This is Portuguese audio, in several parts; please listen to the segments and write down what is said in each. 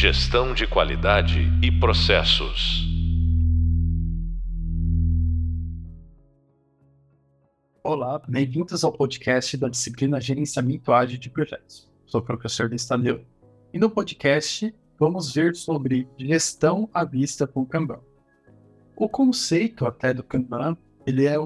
Gestão de qualidade e processos. Olá, bem-vindos ao podcast da disciplina Gerenciamento Ágil de Projetos. Sou o professor Destadeu e no podcast vamos ver sobre gestão à vista com Kanban. O conceito até do Kanban, ele é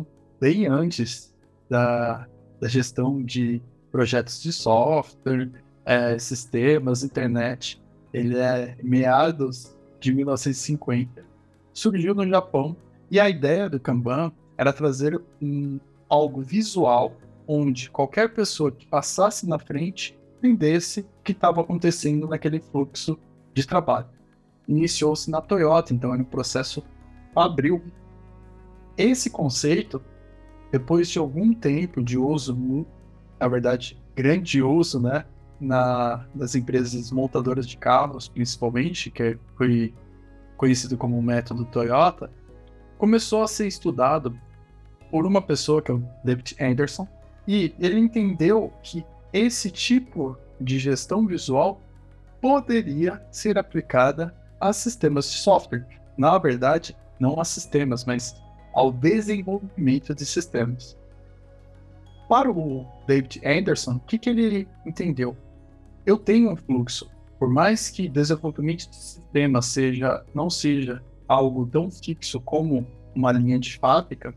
bem antes da, da gestão de projetos de software, é, sistemas, internet. Ele é meados de 1950. Surgiu no Japão e a ideia do Kanban era trazer um, algo visual onde qualquer pessoa que passasse na frente entendesse o que estava acontecendo naquele fluxo de trabalho. Iniciou-se na Toyota, então era um processo abril. Esse conceito, depois de algum tempo de uso, na verdade, grande uso, né, na, nas empresas montadoras de carros, principalmente, que foi conhecido como o método Toyota, começou a ser estudado por uma pessoa que é o David Anderson, e ele entendeu que esse tipo de gestão visual poderia ser aplicada a sistemas de software. Na verdade, não a sistemas, mas ao desenvolvimento de sistemas. Para o David Anderson, o que, que ele entendeu? Eu tenho um fluxo. Por mais que desenvolvimento de sistema seja, não seja algo tão fixo como uma linha de fábrica,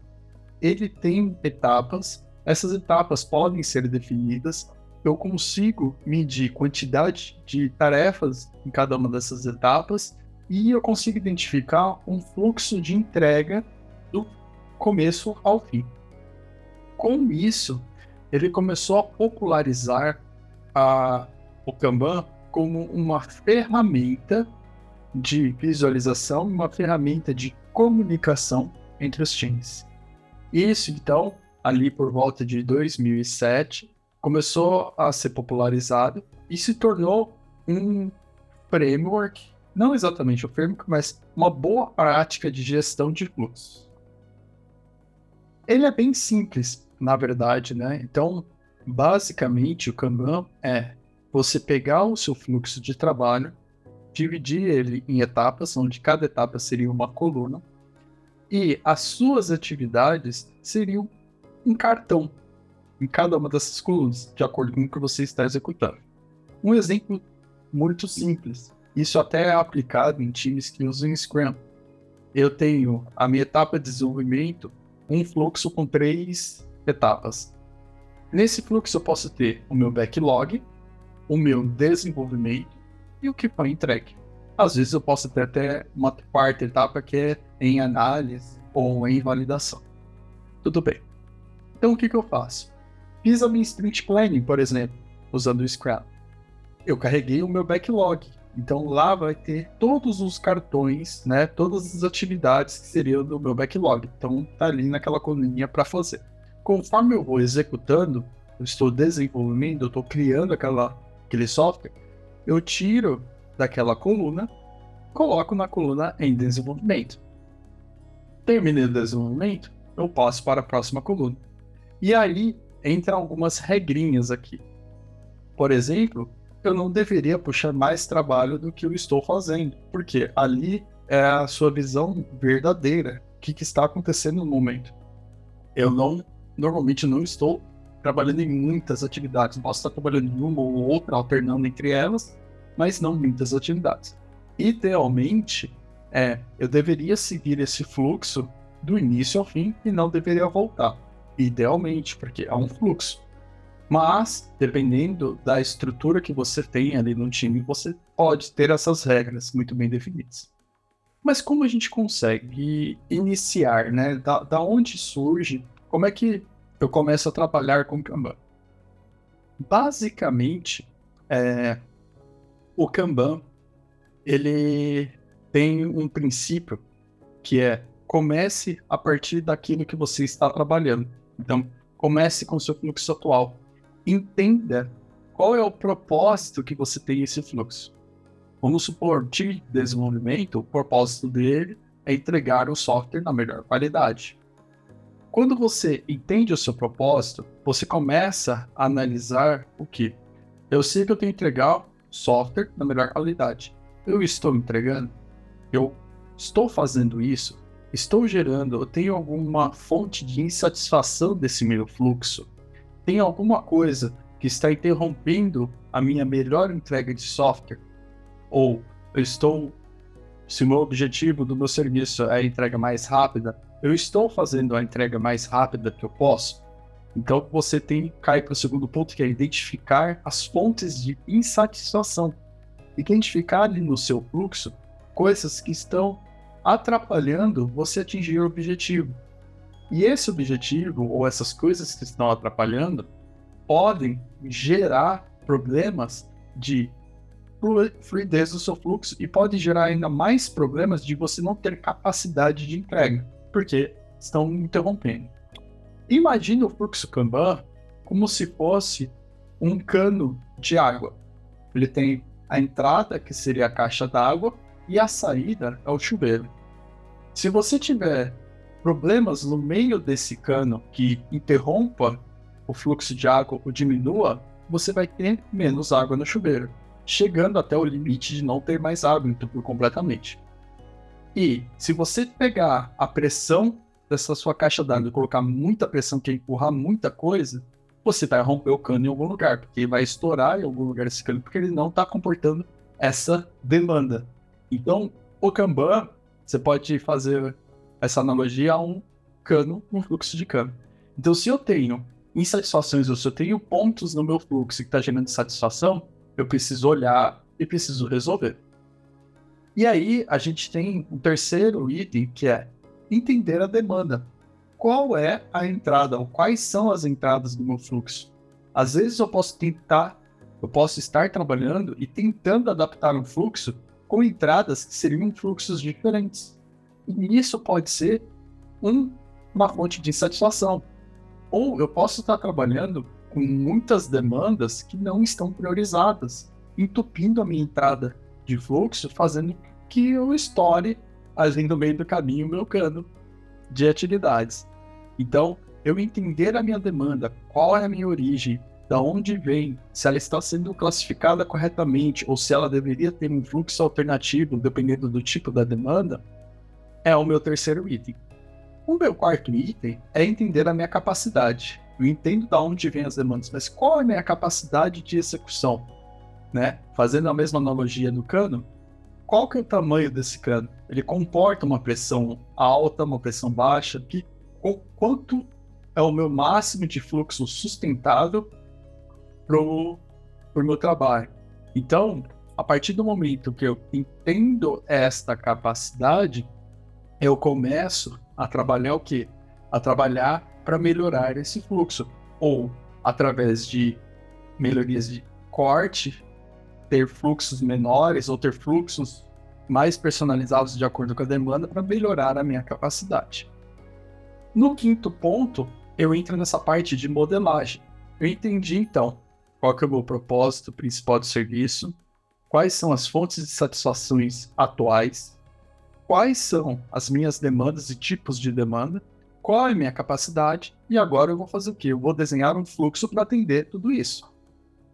ele tem etapas. Essas etapas podem ser definidas. Eu consigo medir quantidade de tarefas em cada uma dessas etapas e eu consigo identificar um fluxo de entrega do começo ao fim. Com isso, ele começou a popularizar a, o Kanban como uma ferramenta de visualização, uma ferramenta de comunicação entre os times. Isso, então, ali por volta de 2007, começou a ser popularizado e se tornou um framework não exatamente o framework, mas uma boa prática de gestão de fluxos. Ele é bem simples, na verdade, né? Então, basicamente, o Kanban é você pegar o seu fluxo de trabalho, dividir ele em etapas, onde cada etapa seria uma coluna, e as suas atividades seriam um cartão em cada uma dessas colunas, de acordo com o que você está executando. Um exemplo muito simples. Isso até é aplicado em times que usam Scrum. Eu tenho a minha etapa de desenvolvimento, um fluxo com três etapas. Nesse fluxo eu posso ter o meu backlog, o meu desenvolvimento e o que foi entregue. Às vezes eu posso ter até uma quarta etapa que é em análise ou em validação. Tudo bem. Então o que, que eu faço? Fiz a minha sprint planning, por exemplo, usando o Scrum. Eu carreguei o meu backlog, então lá vai ter todos os cartões, né? Todas as atividades que seriam do meu backlog. Então tá ali naquela coluninha para fazer. Conforme eu vou executando, eu estou desenvolvendo, eu estou criando aquela, aquele software, eu tiro daquela coluna, coloco na coluna em desenvolvimento. Terminei o desenvolvimento, eu passo para a próxima coluna. E aí entra algumas regrinhas aqui. Por exemplo, eu não deveria puxar mais trabalho do que eu estou fazendo, porque ali é a sua visão verdadeira, o que, que está acontecendo no momento. Eu não, normalmente não estou trabalhando em muitas atividades, posso estar trabalhando em uma ou outra, alternando entre elas, mas não muitas atividades. Idealmente, é, eu deveria seguir esse fluxo do início ao fim e não deveria voltar. Idealmente, porque é um fluxo. Mas, dependendo da estrutura que você tem ali no time, você pode ter essas regras muito bem definidas. Mas como a gente consegue iniciar, né? Da, da onde surge? Como é que eu começo a trabalhar com Kanban? Basicamente, é, o Kanban ele tem um princípio que é comece a partir daquilo que você está trabalhando. Então, comece com o seu fluxo atual entenda qual é o propósito que você tem esse fluxo. Vamos supor, de desenvolvimento, o propósito dele é entregar o software na melhor qualidade. Quando você entende o seu propósito, você começa a analisar o que? Eu sei que eu tenho que entregar software na melhor qualidade. eu estou entregando? Eu estou fazendo isso? Estou gerando? Eu tenho alguma fonte de insatisfação desse meu fluxo? Tem alguma coisa que está interrompendo a minha melhor entrega de software? Ou eu estou, se o meu objetivo do meu serviço é a entrega mais rápida, eu estou fazendo a entrega mais rápida que eu posso? Então você tem cai para o segundo ponto que é identificar as fontes de insatisfação. Identificar ali no seu fluxo coisas que estão atrapalhando você atingir o objetivo. E esse objetivo ou essas coisas que estão atrapalhando podem gerar problemas de fluidez do seu fluxo e pode gerar ainda mais problemas de você não ter capacidade de entrega, porque estão interrompendo. Imagine o fluxo Kanban como se fosse um cano de água. Ele tem a entrada, que seria a caixa d'água, e a saída é o chuveiro. Se você tiver problemas no meio desse cano que interrompa o fluxo de água ou diminua, você vai ter menos água no chuveiro chegando até o limite de não ter mais água entupir completamente. E se você pegar a pressão dessa sua caixa d'água e colocar muita pressão que é empurrar muita coisa, você vai romper o cano em algum lugar, porque vai estourar em algum lugar esse cano, porque ele não está comportando essa demanda. Então, o Kanban, você pode fazer essa analogia a um cano, um fluxo de cano. Então, se eu tenho insatisfações ou se eu tenho pontos no meu fluxo que está gerando satisfação, eu preciso olhar e preciso resolver. E aí a gente tem um terceiro item que é entender a demanda. Qual é a entrada, ou quais são as entradas do meu fluxo? Às vezes eu posso tentar, eu posso estar trabalhando e tentando adaptar um fluxo com entradas que seriam fluxos diferentes. E isso pode ser um, uma fonte de insatisfação. Ou eu posso estar trabalhando com muitas demandas que não estão priorizadas, entupindo a minha entrada de fluxo, fazendo que eu estoure ali no meio do caminho o meu cano de atividades. Então, eu entender a minha demanda, qual é a minha origem, da onde vem, se ela está sendo classificada corretamente ou se ela deveria ter um fluxo alternativo, dependendo do tipo da demanda, é o meu terceiro item. O meu quarto item é entender a minha capacidade. Eu entendo de onde vêm as demandas, mas qual é a minha capacidade de execução? Né? Fazendo a mesma analogia do cano, qual que é o tamanho desse cano? Ele comporta uma pressão alta, uma pressão baixa? Que, quanto é o meu máximo de fluxo sustentável para o meu trabalho? Então, a partir do momento que eu entendo esta capacidade, eu começo a trabalhar o quê? A trabalhar para melhorar esse fluxo. Ou através de melhorias de corte, ter fluxos menores ou ter fluxos mais personalizados de acordo com a demanda para melhorar a minha capacidade. No quinto ponto, eu entro nessa parte de modelagem. Eu entendi então qual é o meu propósito principal do serviço, quais são as fontes de satisfações atuais, quais são as minhas demandas e tipos de demanda, qual é a minha capacidade e agora eu vou fazer o quê? Eu vou desenhar um fluxo para atender tudo isso.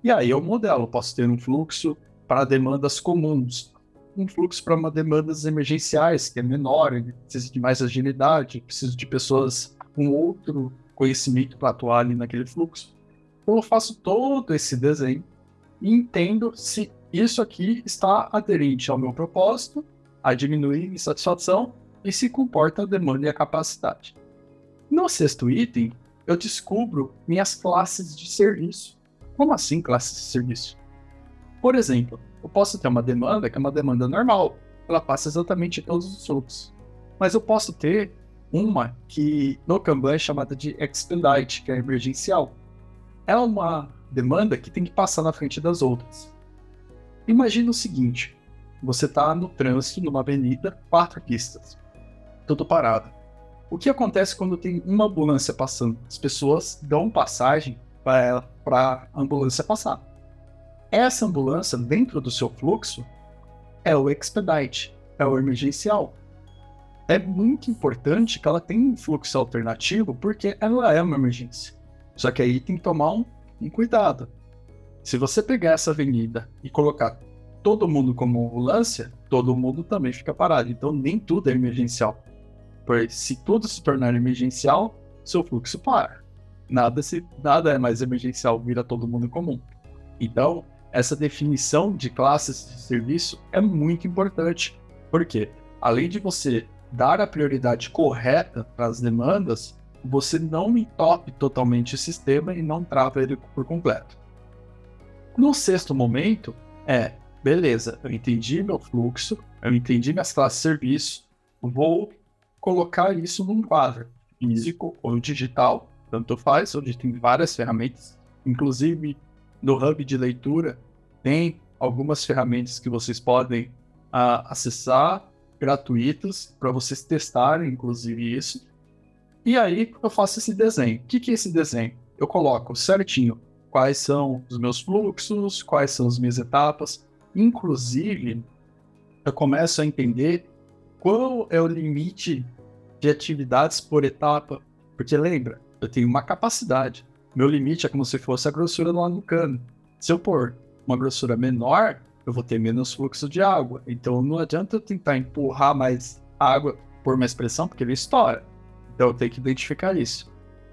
E aí eu modelo, posso ter um fluxo para demandas comuns, um fluxo para demandas emergenciais, que é menor, precisa de mais agilidade, preciso de pessoas com outro conhecimento para atuar ali naquele fluxo. Então eu faço todo esse desenho e entendo se isso aqui está aderente ao meu propósito, a diminuir insatisfação e se comporta a demanda e a capacidade. No sexto item, eu descubro minhas classes de serviço. Como assim classes de serviço? Por exemplo, eu posso ter uma demanda que é uma demanda normal, ela passa exatamente todos os fluxos. Mas eu posso ter uma que no Kanban é chamada de expedite, que é emergencial. É uma demanda que tem que passar na frente das outras. Imagina o seguinte: você está no trânsito, numa avenida, quatro pistas, tudo parado. O que acontece quando tem uma ambulância passando? As pessoas dão passagem para a ambulância passar. Essa ambulância, dentro do seu fluxo, é o expedite, é o emergencial. É muito importante que ela tenha um fluxo alternativo, porque ela é uma emergência. Só que aí tem que tomar um, um cuidado. Se você pegar essa avenida e colocar todo mundo como ambulância, todo mundo também fica parado. Então nem tudo é emergencial. Pois se tudo se tornar emergencial, seu fluxo para. Nada, se, nada é mais emergencial, vira todo mundo comum. Então, essa definição de classes de serviço é muito importante. Porque, além de você dar a prioridade correta para as demandas, você não entope totalmente o sistema e não trava ele por completo. No sexto momento, é, beleza, eu entendi meu fluxo, eu entendi minhas classes de serviço, vou colocar isso num quadro físico ou digital, tanto faz, onde tem várias ferramentas, inclusive no hub de leitura tem algumas ferramentas que vocês podem uh, acessar gratuitas para vocês testarem, inclusive isso. E aí eu faço esse desenho. O que, que é esse desenho? Eu coloco certinho quais são os meus fluxos, quais são as minhas etapas. Inclusive, eu começo a entender qual é o limite de atividades por etapa. Porque lembra, eu tenho uma capacidade. Meu limite é como se fosse a grossura do cano. Se eu pôr uma grossura menor, eu vou ter menos fluxo de água. Então não adianta eu tentar empurrar mais água por mais pressão, porque ele estoura. Então eu tenho que identificar isso.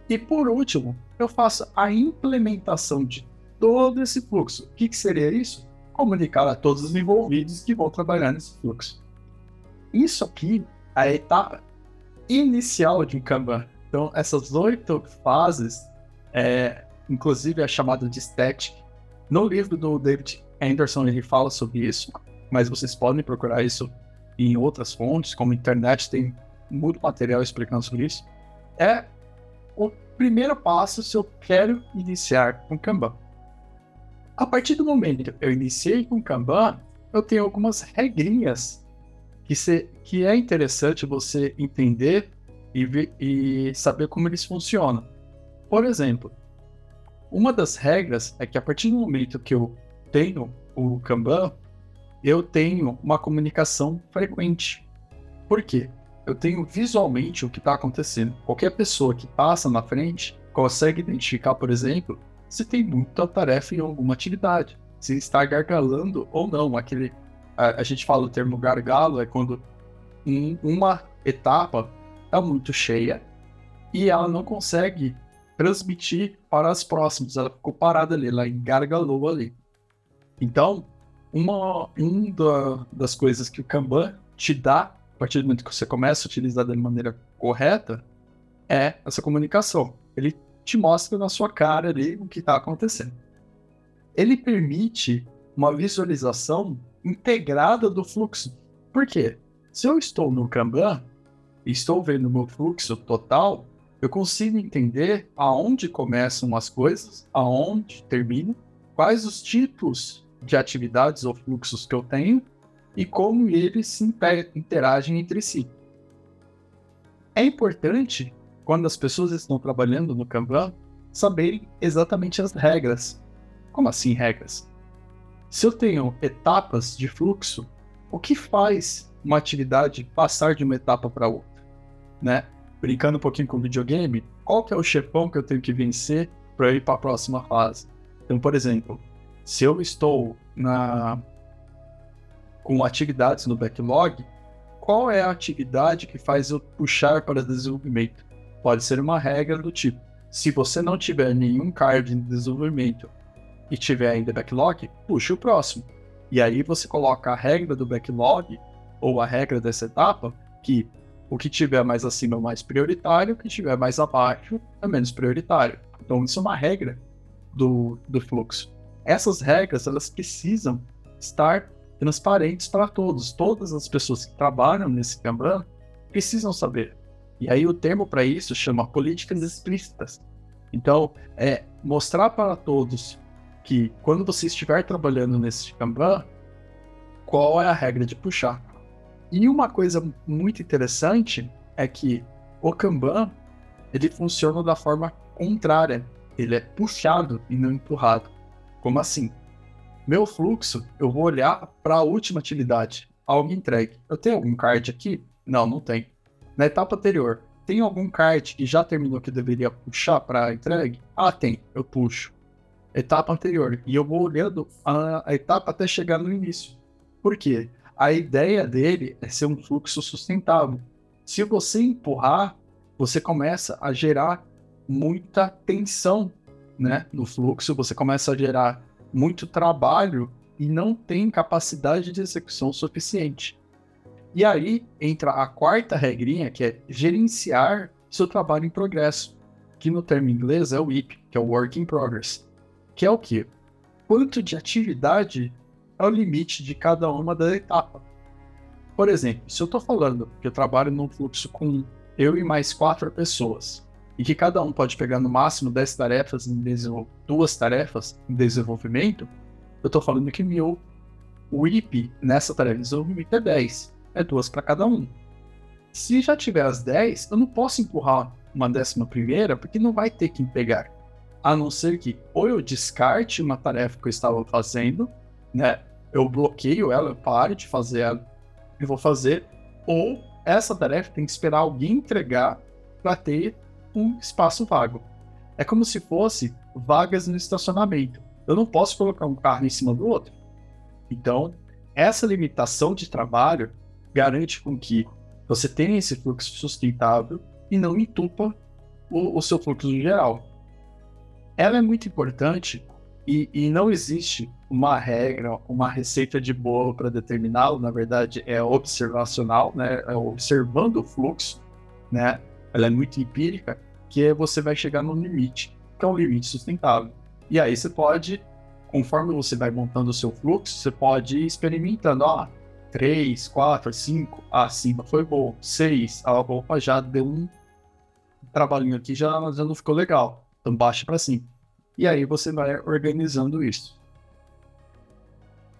E por último, eu faço a implementação de todo esse fluxo. O que, que seria isso? Comunicar a todos os envolvidos que vão trabalhar nesse fluxo. Isso aqui é a etapa inicial de Kanban. Então, essas oito fases, é, inclusive a chamada de static. No livro do David Anderson, ele fala sobre isso, mas vocês podem procurar isso em outras fontes, como internet tem muito material explicando sobre isso. É o primeiro passo se eu quero iniciar com Kanban. A partir do momento que eu iniciei com Kanban, eu tenho algumas regrinhas que, se, que é interessante você entender e, ver, e saber como eles funcionam. Por exemplo, uma das regras é que a partir do momento que eu tenho o Kanban, eu tenho uma comunicação frequente. Por quê? eu tenho visualmente o que está acontecendo. Qualquer pessoa que passa na frente consegue identificar, por exemplo, se tem muita tarefa em alguma atividade, se está gargalando ou não. Aquele, a, a gente fala o termo gargalo é quando um, uma etapa está muito cheia e ela não consegue transmitir para as próximas. Ela ficou parada ali, ela engargalou ali. Então, uma, uma das coisas que o Kanban te dá partir do momento que você começa a utilizar da maneira correta, é essa comunicação. Ele te mostra na sua cara ali o que está acontecendo. Ele permite uma visualização integrada do fluxo. Por quê? Se eu estou no Kanban estou vendo o meu fluxo total, eu consigo entender aonde começam as coisas, aonde terminam, quais os tipos de atividades ou fluxos que eu tenho e como eles se interagem entre si. É importante, quando as pessoas estão trabalhando no Kanban, saberem exatamente as regras. Como assim regras? Se eu tenho etapas de fluxo, o que faz uma atividade passar de uma etapa para outra? Né? Brincando um pouquinho com o videogame, qual que é o chefão que eu tenho que vencer para ir para a próxima fase? Então, por exemplo, se eu estou na com atividades no backlog, qual é a atividade que faz eu puxar para desenvolvimento? Pode ser uma regra do tipo: se você não tiver nenhum card em desenvolvimento e tiver ainda backlog, puxe o próximo. E aí você coloca a regra do backlog ou a regra dessa etapa que o que tiver mais acima é mais prioritário, o que tiver mais abaixo é menos prioritário. Então isso é uma regra do, do fluxo. Essas regras elas precisam estar transparentes para todos. Todas as pessoas que trabalham nesse Kanban precisam saber. E aí o termo para isso chama políticas explícitas. Então, é mostrar para todos que quando você estiver trabalhando nesse Kanban, qual é a regra de puxar. E uma coisa muito interessante é que o Kanban ele funciona da forma contrária. Ele é puxado e não empurrado. Como assim? Meu fluxo, eu vou olhar para a última atividade, algo entregue. Eu tenho algum card aqui? Não, não tem. Na etapa anterior, tem algum card que já terminou que eu deveria puxar para entregue? Ah, tem, eu puxo. Etapa anterior. E eu vou olhando a, a etapa até chegar no início. Por quê? A ideia dele é ser um fluxo sustentável. Se você empurrar, você começa a gerar muita tensão né, no fluxo, você começa a gerar muito trabalho e não tem capacidade de execução suficiente. E aí entra a quarta regrinha, que é gerenciar seu trabalho em progresso, que no termo inglês é o WIP, que é o Work in Progress, que é o quê? Quanto de atividade é o limite de cada uma da etapa. Por exemplo, se eu estou falando que eu trabalho num fluxo com eu e mais quatro pessoas, e que cada um pode pegar no máximo 10 tarefas em duas tarefas em desenvolvimento, eu estou falando que meu WIP nessa tarefa de desenvolvimento é 10. É duas para cada um. Se já tiver as 10, eu não posso empurrar uma décima primeira, porque não vai ter quem pegar. A não ser que ou eu descarte uma tarefa que eu estava fazendo, né? Eu bloqueio ela, eu paro de fazer ela e vou fazer, ou essa tarefa tem que esperar alguém entregar para ter um espaço vago. É como se fosse vagas no estacionamento. Eu não posso colocar um carro em cima do outro. Então, essa limitação de trabalho garante com que você tenha esse fluxo sustentável e não entupa o, o seu fluxo geral. Ela é muito importante e, e não existe uma regra, uma receita de bolo para determiná-lo. Na verdade, é observacional, né? É observando o fluxo, né? ela é muito empírica, que é você vai chegar no limite, que é um limite sustentável. E aí você pode, conforme você vai montando o seu fluxo, você pode ir experimentando, ó, 3, 4, 5, ah, 5 foi bom, 6, a roupa já deu um trabalhinho aqui, já, já não ficou legal, então baixa para cima. E aí você vai organizando isso.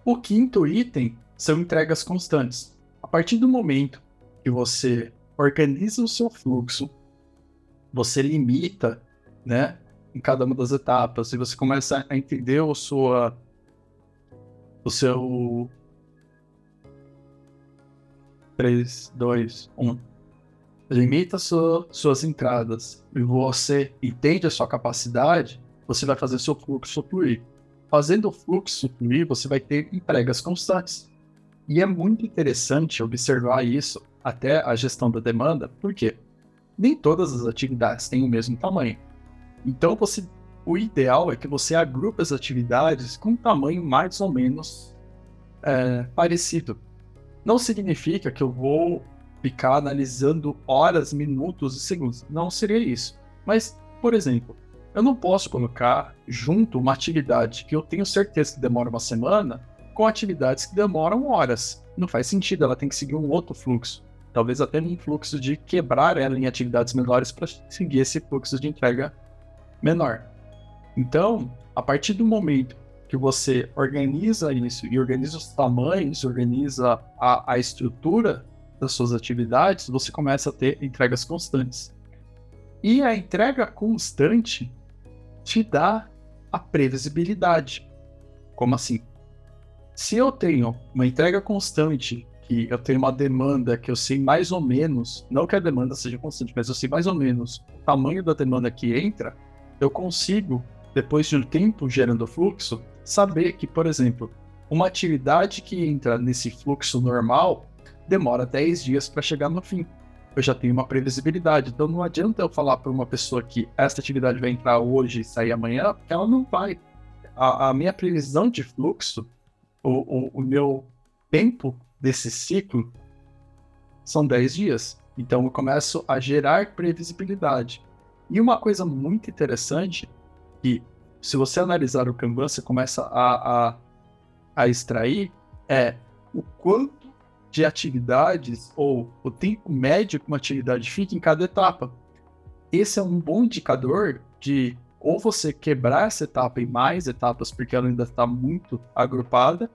O quinto item são entregas constantes. A partir do momento que você organiza o seu fluxo, você limita, né, em cada uma das etapas, e você começa a entender o sua o seu 3, 2, 1. Limita sua, suas entradas e você entende a sua capacidade, você vai fazer seu fluxo fluir. Fazendo o fluxo fluir, você vai ter entregas constantes. E é muito interessante observar isso até a gestão da demanda, porque nem todas as atividades têm o mesmo tamanho. Então, você, o ideal é que você agrupe as atividades com um tamanho mais ou menos é, parecido. Não significa que eu vou ficar analisando horas, minutos e segundos. Não seria isso. Mas, por exemplo, eu não posso colocar junto uma atividade que eu tenho certeza que demora uma semana com atividades que demoram horas. Não faz sentido, ela tem que seguir um outro fluxo talvez até num fluxo de quebrar ela em atividades menores para seguir esse fluxo de entrega menor. Então, a partir do momento que você organiza isso e organiza os tamanhos, organiza a, a estrutura das suas atividades, você começa a ter entregas constantes. E a entrega constante te dá a previsibilidade. Como assim? Se eu tenho uma entrega constante que eu tenho uma demanda que eu sei mais ou menos, não que a demanda seja constante, mas eu sei mais ou menos o tamanho da demanda que entra, eu consigo, depois de um tempo gerando fluxo, saber que, por exemplo, uma atividade que entra nesse fluxo normal demora 10 dias para chegar no fim. Eu já tenho uma previsibilidade, então não adianta eu falar para uma pessoa que esta atividade vai entrar hoje e sair amanhã, porque ela não vai. A, a minha previsão de fluxo, o, o, o meu tempo desse ciclo são 10 dias. Então eu começo a gerar previsibilidade. E uma coisa muito interessante, que se você analisar o Kanban, você começa a, a, a extrair, é o quanto de atividades ou o tempo médio que uma atividade fica em cada etapa. Esse é um bom indicador de ou você quebrar essa etapa em mais etapas, porque ela ainda está muito agrupada,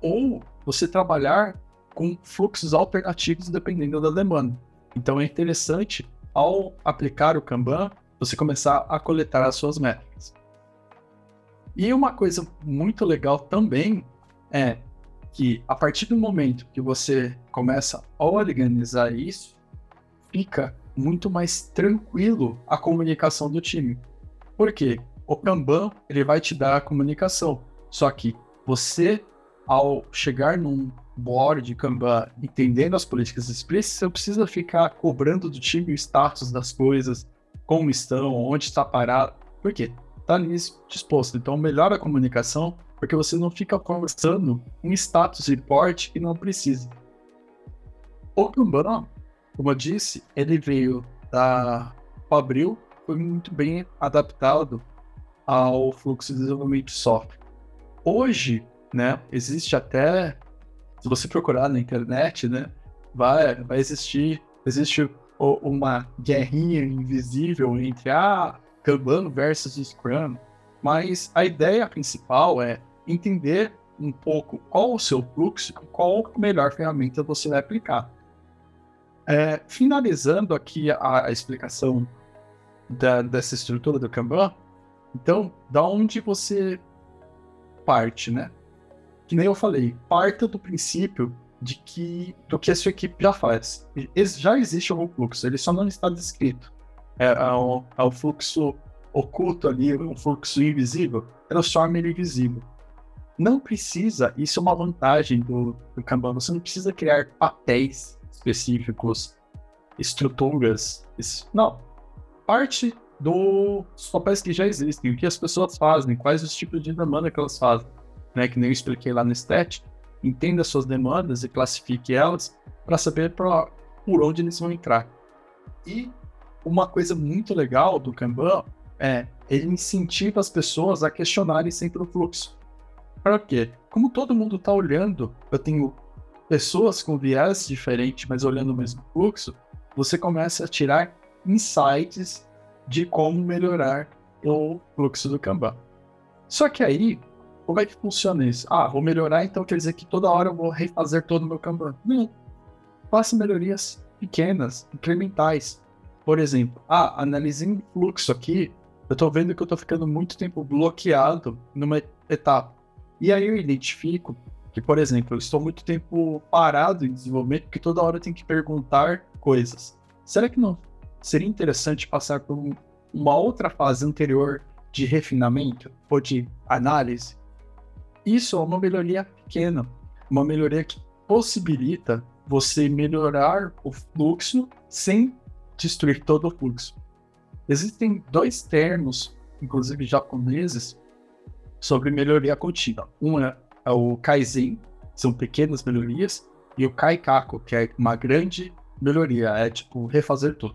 ou você trabalhar com fluxos alternativos dependendo da demanda. Então é interessante, ao aplicar o Kanban, você começar a coletar as suas métricas. E uma coisa muito legal também é que a partir do momento que você começa a organizar isso, fica muito mais tranquilo a comunicação do time. Por quê? O Kanban ele vai te dar a comunicação. Só que você ao chegar num board, Kanban, entendendo as políticas explícitas, você precisa ficar cobrando do time o status das coisas, como estão, onde está parado. Por quê? Está ali disposto. Então, melhora a comunicação, porque você não fica conversando um status report que não precisa. O Kanban, como eu disse, ele veio da Fabril, foi muito bem adaptado ao fluxo de desenvolvimento de software. Hoje, né, existe até se você procurar na internet, né, vai, vai existir, existe uma guerrinha invisível entre a Kanban versus Scrum, mas a ideia principal é entender um pouco qual o seu fluxo, qual a melhor ferramenta você vai aplicar. É, finalizando aqui a, a explicação da, dessa estrutura do Kanban, então, da onde você parte, né? que nem eu falei, parta do princípio de que do que a sua equipe já faz. Já existe algum fluxo, ele só não está descrito. É, é, o, é o fluxo oculto ali, um fluxo invisível, transforma ele visível. Não precisa, isso é uma vantagem do, do Kanban, você não precisa criar papéis específicos, estruturas. Isso, não. Parte dos papéis que já existem, o que as pessoas fazem, quais os tipos de demanda que elas fazem né, que nem eu expliquei lá no STAT, entenda suas demandas e classifique elas para saber pra, por onde eles vão entrar. E uma coisa muito legal do Kanban é ele incentiva as pessoas a questionarem sempre o fluxo. Para quê? Como todo mundo está olhando, eu tenho pessoas com viés diferentes, mas olhando o mesmo fluxo, você começa a tirar insights de como melhorar o fluxo do Kanban. Só que aí como é que funciona isso? Ah, vou melhorar, então quer dizer que toda hora eu vou refazer todo o meu Kanban. Não. Faça melhorias pequenas, incrementais. Por exemplo, ah, analisando fluxo aqui, eu estou vendo que eu estou ficando muito tempo bloqueado numa etapa. E aí eu identifico que, por exemplo, eu estou muito tempo parado em desenvolvimento porque toda hora eu tenho que perguntar coisas. Será que não seria interessante passar por uma outra fase anterior de refinamento ou de análise? Isso é uma melhoria pequena, uma melhoria que possibilita você melhorar o fluxo sem destruir todo o fluxo. Existem dois termos, inclusive japoneses, sobre melhoria contínua. Um é, é o Kaizen, são pequenas melhorias, e o Kaikaku, que é uma grande melhoria, é tipo refazer tudo.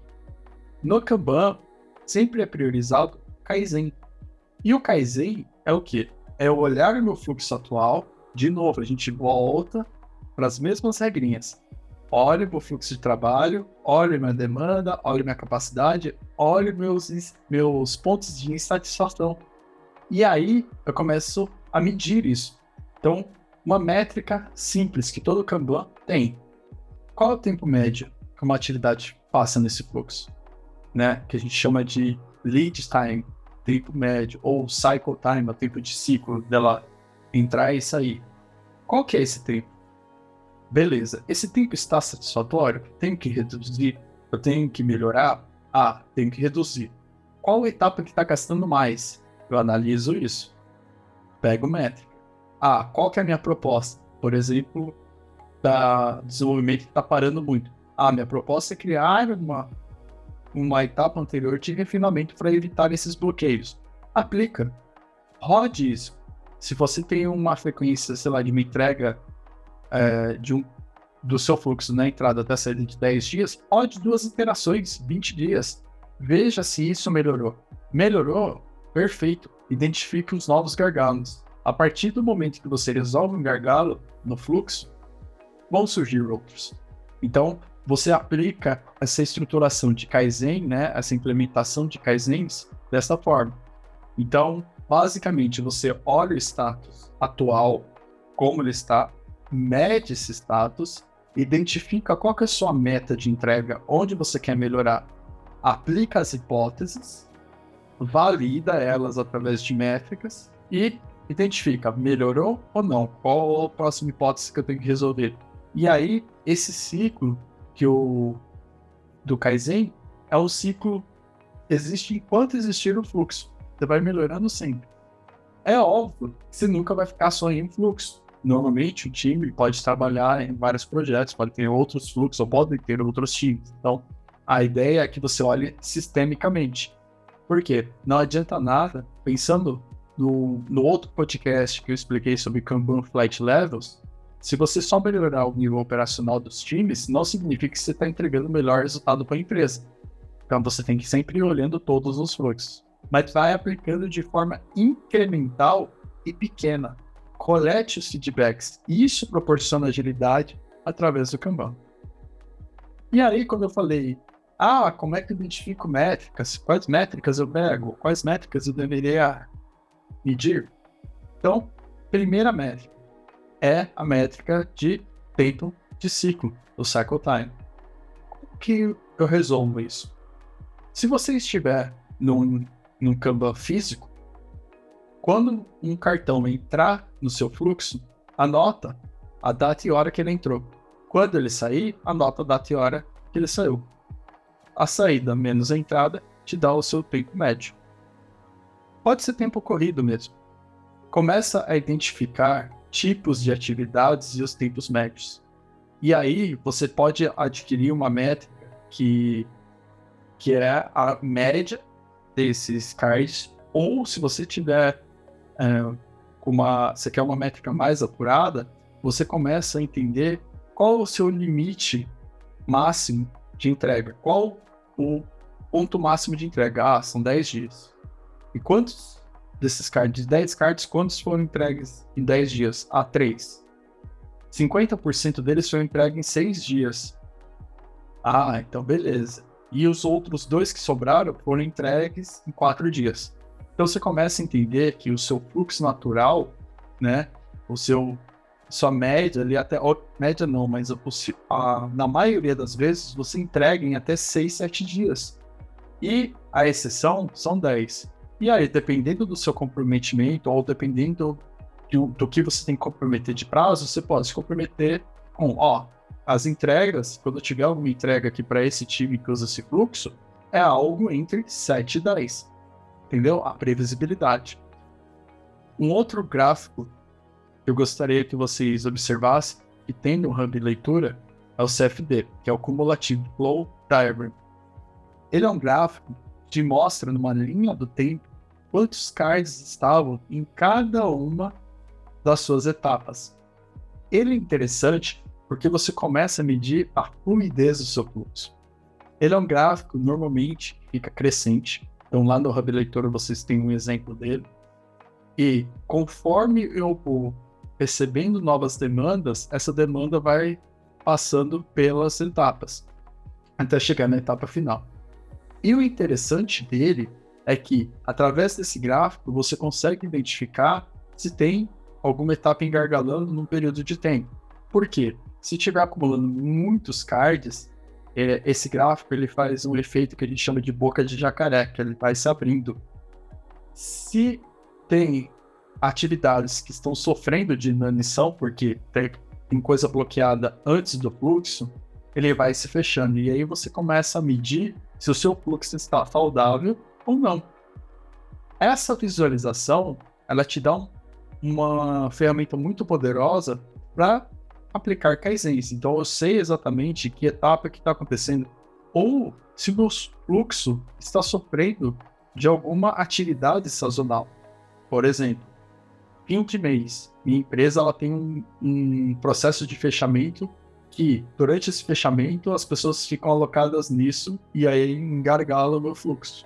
No Kanban, sempre é priorizado Kaizen. E o Kaizen é o que? é olhar o meu fluxo atual, de novo, a gente volta para as mesmas regrinhas. Olhe o fluxo de trabalho, olhe minha demanda, olhe minha capacidade, olhe meus, meus pontos de insatisfação. E aí eu começo a medir isso. Então, uma métrica simples que todo Kanban tem. Qual é o tempo médio que uma atividade passa nesse fluxo? Né? Que a gente chama de lead time tempo médio, ou cycle time, o tempo de ciclo dela entrar e sair. Qual que é esse tempo? Beleza, esse tempo está satisfatório? Tenho que reduzir? Eu tenho que melhorar? Ah, tenho que reduzir. Qual etapa que está gastando mais? Eu analiso isso. Pego métrica. Ah, qual que é a minha proposta? Por exemplo, da desenvolvimento que está parando muito. Ah, minha proposta é criar uma uma etapa anterior de refinamento para evitar esses bloqueios. Aplica. Rode isso. Se você tem uma frequência, sei lá, de uma entrega é, de um, do seu fluxo na entrada até saída de 10 dias, rode duas interações, 20 dias. Veja se isso melhorou. Melhorou? Perfeito. Identifique os novos gargalos. A partir do momento que você resolve um gargalo no fluxo, vão surgir outros. Então, você aplica essa estruturação de Kaizen, né, essa implementação de Kaizens dessa forma. Então, basicamente, você olha o status atual, como ele está, mede esse status, identifica qual é a sua meta de entrega, onde você quer melhorar, aplica as hipóteses, valida elas através de métricas e identifica melhorou ou não, qual a próxima hipótese que eu tenho que resolver. E aí, esse ciclo que o do Kaizen é o ciclo existe enquanto existir o fluxo. Você vai melhorando sempre. É óbvio que você nunca vai ficar só em fluxo. normalmente o time pode trabalhar em vários projetos, pode ter outros fluxos ou pode ter outros times. Então, a ideia é que você olhe sistemicamente. Por quê? Não adianta nada, pensando no, no outro podcast que eu expliquei sobre Kanban Flight Levels, se você só melhorar o nível operacional dos times, não significa que você está entregando o melhor resultado para a empresa. Então você tem que sempre ir olhando todos os fluxos. Mas vai aplicando de forma incremental e pequena. Colete os feedbacks. Isso proporciona agilidade através do Kanban. E aí, quando eu falei, ah, como é que eu identifico métricas? Quais métricas eu pego? Quais métricas eu deveria medir? Então, primeira métrica é a métrica de tempo de ciclo, o cycle time. Como que eu resolvo isso? Se você estiver num, num Kanban físico, quando um cartão entrar no seu fluxo, anota a data e hora que ele entrou. Quando ele sair, anota a data e hora que ele saiu. A saída menos a entrada te dá o seu tempo médio. Pode ser tempo corrido mesmo. Começa a identificar tipos de atividades e os tempos médios. E aí você pode adquirir uma métrica que, que é a média desses cards, ou se você tiver é, uma, você quer uma métrica mais apurada, você começa a entender qual o seu limite máximo de entrega, qual o ponto máximo de entrega. Ah, são 10 dias. E quantos desses cards, 10 cards, quantos foram entregues em 10 dias? Ah, 3. 50% deles foram entregues em 6 dias. Ah, então beleza. E os outros dois que sobraram foram entregues em 4 dias. Então você começa a entender que o seu fluxo natural, né, o seu sua média ali até média não, mas a, na maioria das vezes você entrega em até 6, 7 dias. E a exceção são 10. E aí, dependendo do seu comprometimento, ou dependendo do, do que você tem que comprometer de prazo, você pode se comprometer com, ó, as entregas, quando tiver alguma entrega aqui para esse time que usa esse fluxo, é algo entre 7 e 10. Entendeu? A previsibilidade. Um outro gráfico eu gostaria que vocês observassem, que tem no Hub Leitura, é o CFD, que é o Cumulative Flow Diagram. Ele é um gráfico te mostra numa linha do tempo quantos cards estavam em cada uma das suas etapas. Ele é interessante porque você começa a medir a fluidez do seu fluxo. Ele é um gráfico normalmente fica crescente. Então lá no Hub Leitor vocês têm um exemplo dele. E conforme eu recebendo novas demandas, essa demanda vai passando pelas etapas até chegar na etapa final. E o interessante dele é que, através desse gráfico, você consegue identificar se tem alguma etapa engargalando num período de tempo. Por quê? Se estiver acumulando muitos cards, é, esse gráfico ele faz um efeito que a gente chama de boca de jacaré, que ele vai se abrindo. Se tem atividades que estão sofrendo de inanição, porque tem, coisa bloqueada antes do fluxo, ele vai se fechando. E aí você começa a medir se o seu fluxo está saudável ou não. Essa visualização, ela te dá um, uma ferramenta muito poderosa para aplicar Kaizens. Então eu sei exatamente que etapa que está acontecendo ou se o meu fluxo está sofrendo de alguma atividade sazonal. Por exemplo, fim de mês, minha empresa ela tem um, um processo de fechamento que durante esse fechamento as pessoas ficam alocadas nisso e aí engargala o meu fluxo.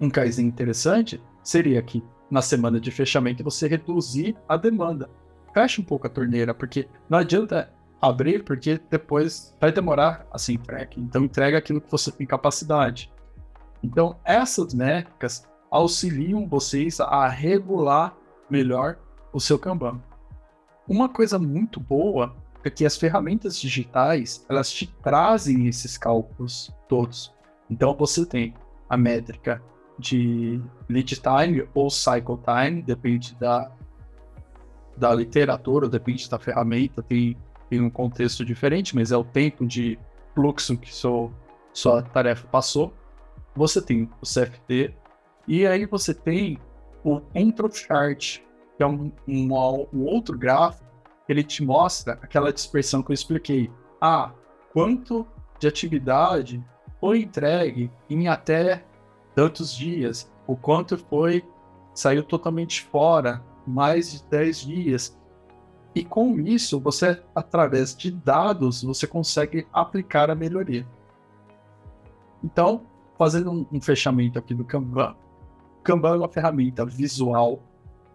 Um Kaizen interessante seria que na semana de fechamento você reduzir a demanda. Fecha um pouco a torneira, porque não adianta abrir, porque depois vai demorar a ser. Então entrega aquilo que você tem capacidade. Então essas métricas auxiliam vocês a regular melhor o seu Kanban. Uma coisa muito boa é que as ferramentas digitais elas te trazem esses cálculos todos. Então você tem a métrica de lead time ou cycle time, depende da, da literatura, depende da ferramenta, tem, tem um contexto diferente, mas é o tempo de fluxo que seu, sua tarefa passou. Você tem o CFD e aí você tem o intro chart, que é um, um, um outro gráfico ele te mostra aquela dispersão que eu expliquei. Ah, quanto de atividade foi entregue em até tantos dias, o quanto foi saiu totalmente fora, mais de 10 dias. E com isso, você, através de dados, você consegue aplicar a melhoria. Então, fazendo um, um fechamento aqui do Kanban, Kanban é uma ferramenta visual,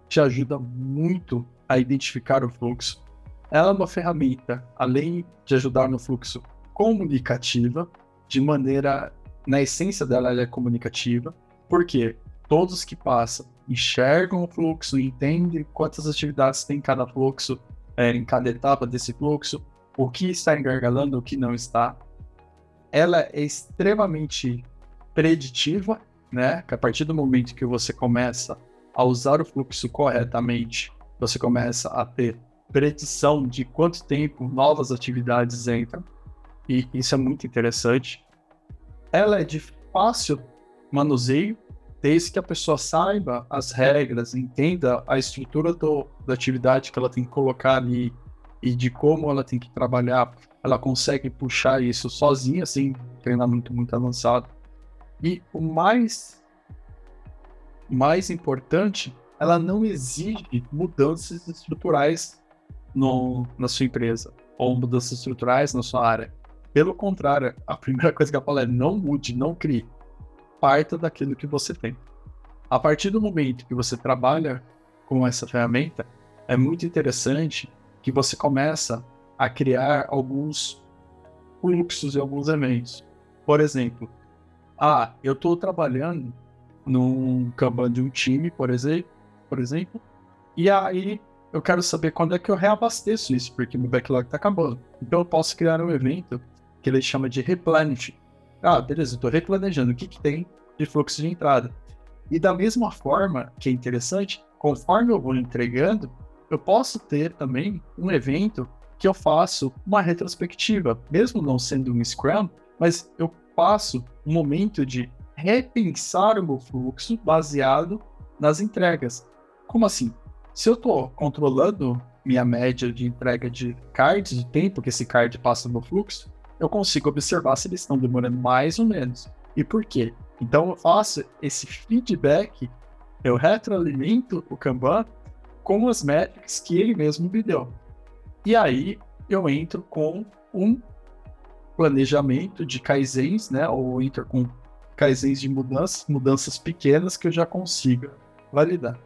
te ajuda muito a identificar o fluxo. Ela é uma ferramenta, além de ajudar no fluxo comunicativa, de maneira, na essência dela, ela é comunicativa, porque todos que passam enxergam o fluxo, entendem quantas atividades tem em cada fluxo, é, em cada etapa desse fluxo, o que está engargalando, o que não está. Ela é extremamente preditiva, né? Que a partir do momento que você começa a usar o fluxo corretamente, você começa a ter predição de quanto tempo novas atividades entram, e isso é muito interessante. Ela é de fácil manuseio, desde que a pessoa saiba as regras, entenda a estrutura do, da atividade que ela tem que colocar ali e de como ela tem que trabalhar, ela consegue puxar isso sozinha, sem treinamento muito avançado. E o mais, mais importante, ela não exige mudanças estruturais no, na sua empresa ou mudanças estruturais na sua área. Pelo contrário, a primeira coisa que eu falo é não mude, não crie parta daquilo que você tem. A partir do momento que você trabalha com essa ferramenta, é muito interessante que você começa a criar alguns fluxos e alguns eventos. Por exemplo, ah, eu estou trabalhando num Kanban de um time, por exemplo, por exemplo, e aí eu quero saber quando é que eu reabasteço isso, porque meu backlog está acabando. Então eu posso criar um evento que ele chama de replenish, ah, beleza, estou replanejando o que, que tem de fluxo de entrada. E da mesma forma, que é interessante, conforme eu vou entregando, eu posso ter também um evento que eu faço uma retrospectiva, mesmo não sendo um Scrum, mas eu passo um momento de repensar o meu fluxo baseado nas entregas. Como assim? Se eu estou controlando minha média de entrega de cards, de tempo que esse card passa no fluxo, eu consigo observar se eles estão demorando mais ou menos. E por quê? Então eu faço esse feedback, eu retroalimento o Kanban com as métricas que ele mesmo me deu. E aí eu entro com um planejamento de kaizens, né? Ou entro com kaizens de mudanças, mudanças pequenas que eu já consiga validar.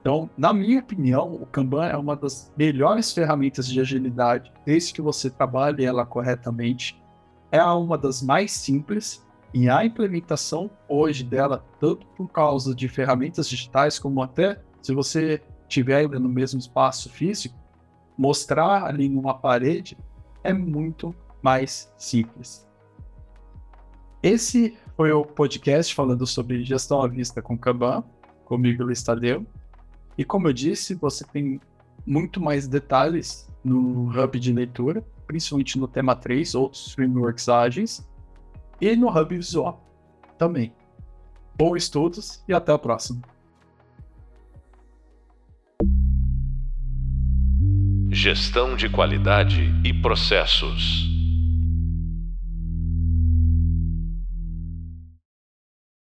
Então, na minha opinião, o Kanban é uma das melhores ferramentas de agilidade, desde que você trabalhe ela corretamente. É uma das mais simples e a implementação hoje dela, tanto por causa de ferramentas digitais, como até se você tiver ainda no mesmo espaço físico, mostrar ali numa parede é muito mais simples. Esse foi o podcast falando sobre gestão à vista com Kanban, comigo Luiz Tadeu. E como eu disse, você tem muito mais detalhes no Hub de leitura, principalmente no tema 3, outros frameworks ágeis, e no Hub Visual também. Bons estudos e até a próxima. Gestão de qualidade e processos.